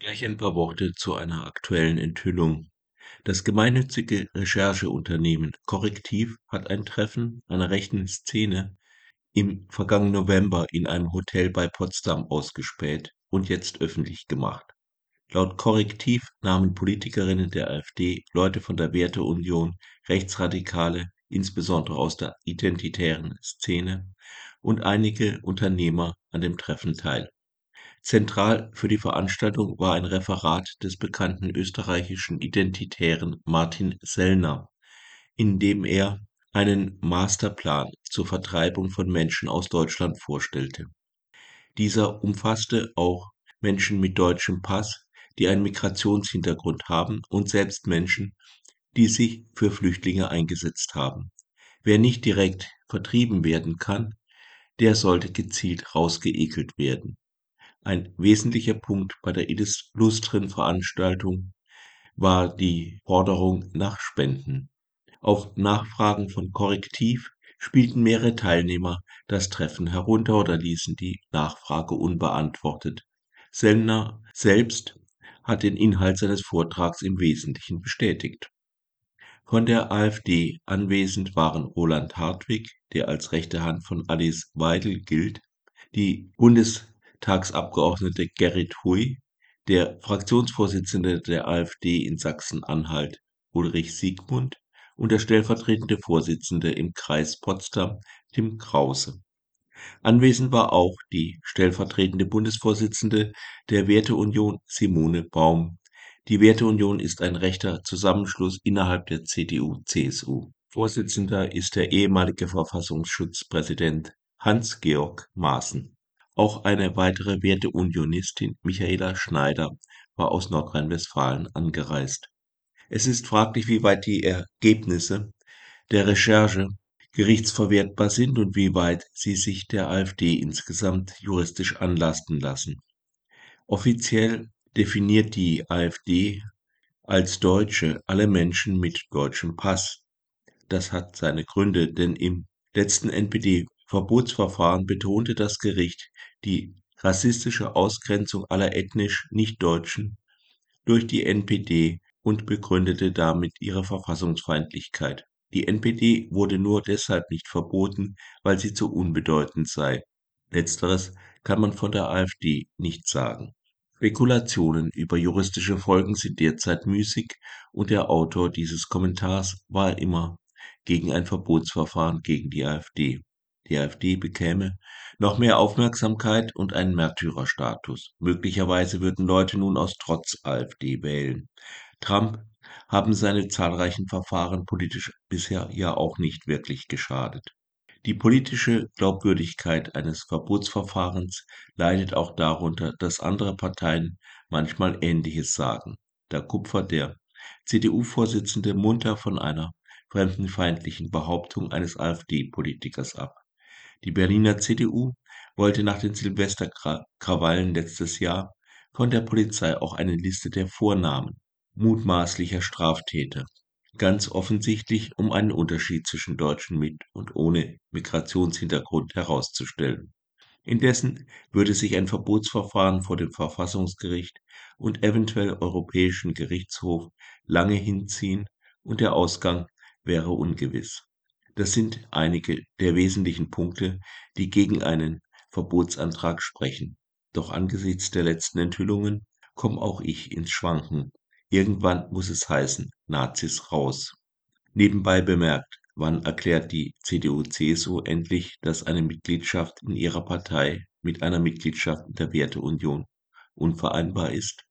Gleich ein paar Worte zu einer aktuellen Enthüllung. Das gemeinnützige Rechercheunternehmen Korrektiv hat ein Treffen einer rechten Szene im vergangenen November in einem Hotel bei Potsdam ausgespäht und jetzt öffentlich gemacht. Laut Korrektiv nahmen Politikerinnen der AfD, Leute von der Werteunion, Rechtsradikale, insbesondere aus der identitären Szene, und einige Unternehmer an dem Treffen teil. Zentral für die Veranstaltung war ein Referat des bekannten österreichischen Identitären Martin Sellner, in dem er einen Masterplan zur Vertreibung von Menschen aus Deutschland vorstellte. Dieser umfasste auch Menschen mit deutschem Pass, die einen Migrationshintergrund haben und selbst Menschen, die sich für Flüchtlinge eingesetzt haben. Wer nicht direkt vertrieben werden kann, der sollte gezielt rausgeekelt werden. Ein wesentlicher Punkt bei der illustren Veranstaltung war die Forderung nach Spenden. Auf Nachfragen von Korrektiv spielten mehrere Teilnehmer das Treffen herunter oder ließen die Nachfrage unbeantwortet. Sellner selbst hat den Inhalt seines Vortrags im Wesentlichen bestätigt. Von der AfD anwesend waren Roland Hartwig, der als rechte Hand von Alice Weidel gilt, die Bundes Tagsabgeordnete Gerrit Hui, der Fraktionsvorsitzende der AfD in Sachsen-Anhalt Ulrich Siegmund und der stellvertretende Vorsitzende im Kreis Potsdam Tim Krause. Anwesend war auch die stellvertretende Bundesvorsitzende der Werteunion Simone Baum. Die Werteunion ist ein rechter Zusammenschluss innerhalb der CDU-CSU. Vorsitzender ist der ehemalige Verfassungsschutzpräsident Hans-Georg Maaßen. Auch eine weitere Werteunionistin, Michaela Schneider, war aus Nordrhein-Westfalen angereist. Es ist fraglich, wie weit die Ergebnisse der Recherche gerichtsverwertbar sind und wie weit sie sich der AfD insgesamt juristisch anlasten lassen. Offiziell definiert die AfD als Deutsche alle Menschen mit deutschem Pass. Das hat seine Gründe, denn im letzten NPD-Verbotsverfahren betonte das Gericht die rassistische Ausgrenzung aller ethnisch Nichtdeutschen durch die NPD und begründete damit ihre Verfassungsfeindlichkeit. Die NPD wurde nur deshalb nicht verboten, weil sie zu unbedeutend sei. Letzteres kann man von der AfD nicht sagen. Spekulationen über juristische Folgen sind derzeit müßig und der Autor dieses Kommentars war immer gegen ein Verbotsverfahren gegen die AfD. Die AfD bekäme noch mehr Aufmerksamkeit und einen Märtyrerstatus. Möglicherweise würden Leute nun aus Trotz AfD wählen. Trump haben seine zahlreichen Verfahren politisch bisher ja auch nicht wirklich geschadet. Die politische Glaubwürdigkeit eines Verbotsverfahrens leidet auch darunter, dass andere Parteien manchmal Ähnliches sagen. Da kupfert der CDU-Vorsitzende munter von einer fremdenfeindlichen Behauptung eines AfD-Politikers ab. Die Berliner CDU wollte nach den Silvesterkrawallen letztes Jahr von der Polizei auch eine Liste der Vornamen mutmaßlicher Straftäter, ganz offensichtlich um einen Unterschied zwischen Deutschen mit und ohne Migrationshintergrund herauszustellen. Indessen würde sich ein Verbotsverfahren vor dem Verfassungsgericht und eventuell Europäischen Gerichtshof lange hinziehen und der Ausgang wäre ungewiss. Das sind einige der wesentlichen Punkte, die gegen einen Verbotsantrag sprechen. Doch angesichts der letzten Enthüllungen komme auch ich ins Schwanken. Irgendwann muss es heißen, Nazis raus. Nebenbei bemerkt, wann erklärt die CDU-CSU endlich, dass eine Mitgliedschaft in ihrer Partei mit einer Mitgliedschaft in der Werteunion unvereinbar ist?